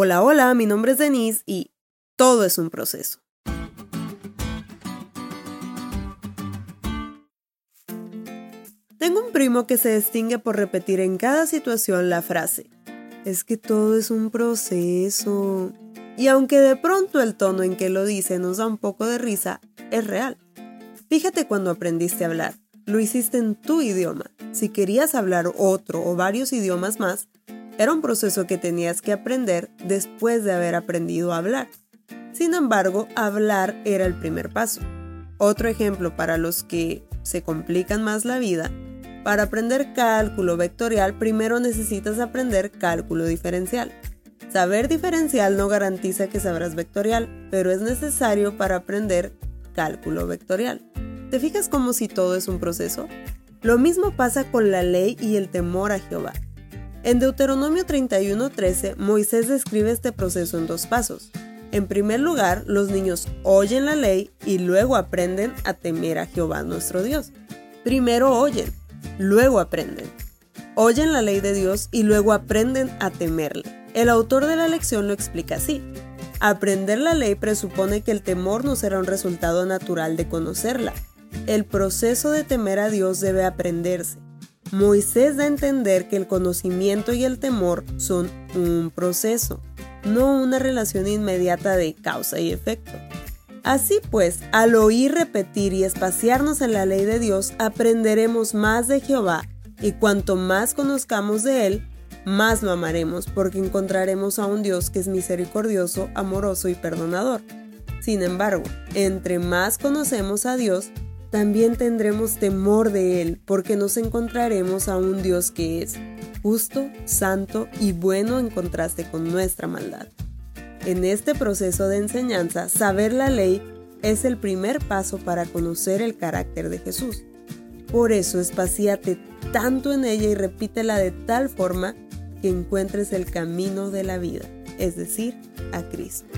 Hola, hola, mi nombre es Denise y todo es un proceso. Tengo un primo que se distingue por repetir en cada situación la frase, es que todo es un proceso. Y aunque de pronto el tono en que lo dice nos da un poco de risa, es real. Fíjate cuando aprendiste a hablar, lo hiciste en tu idioma. Si querías hablar otro o varios idiomas más, era un proceso que tenías que aprender después de haber aprendido a hablar. Sin embargo, hablar era el primer paso. Otro ejemplo para los que se complican más la vida, para aprender cálculo vectorial primero necesitas aprender cálculo diferencial. Saber diferencial no garantiza que sabrás vectorial, pero es necesario para aprender cálculo vectorial. ¿Te fijas como si todo es un proceso? Lo mismo pasa con la ley y el temor a Jehová. En Deuteronomio 31:13, Moisés describe este proceso en dos pasos. En primer lugar, los niños oyen la ley y luego aprenden a temer a Jehová nuestro Dios. Primero oyen, luego aprenden. Oyen la ley de Dios y luego aprenden a temerle. El autor de la lección lo explica así. Aprender la ley presupone que el temor no será un resultado natural de conocerla. El proceso de temer a Dios debe aprenderse. Moisés da a entender que el conocimiento y el temor son un proceso, no una relación inmediata de causa y efecto. Así pues, al oír repetir y espaciarnos en la ley de Dios, aprenderemos más de Jehová y cuanto más conozcamos de Él, más lo amaremos porque encontraremos a un Dios que es misericordioso, amoroso y perdonador. Sin embargo, entre más conocemos a Dios, también tendremos temor de Él, porque nos encontraremos a un Dios que es justo, santo y bueno en contraste con nuestra maldad. En este proceso de enseñanza, saber la ley es el primer paso para conocer el carácter de Jesús. Por eso espacíate tanto en ella y repítela de tal forma que encuentres el camino de la vida, es decir, a Cristo.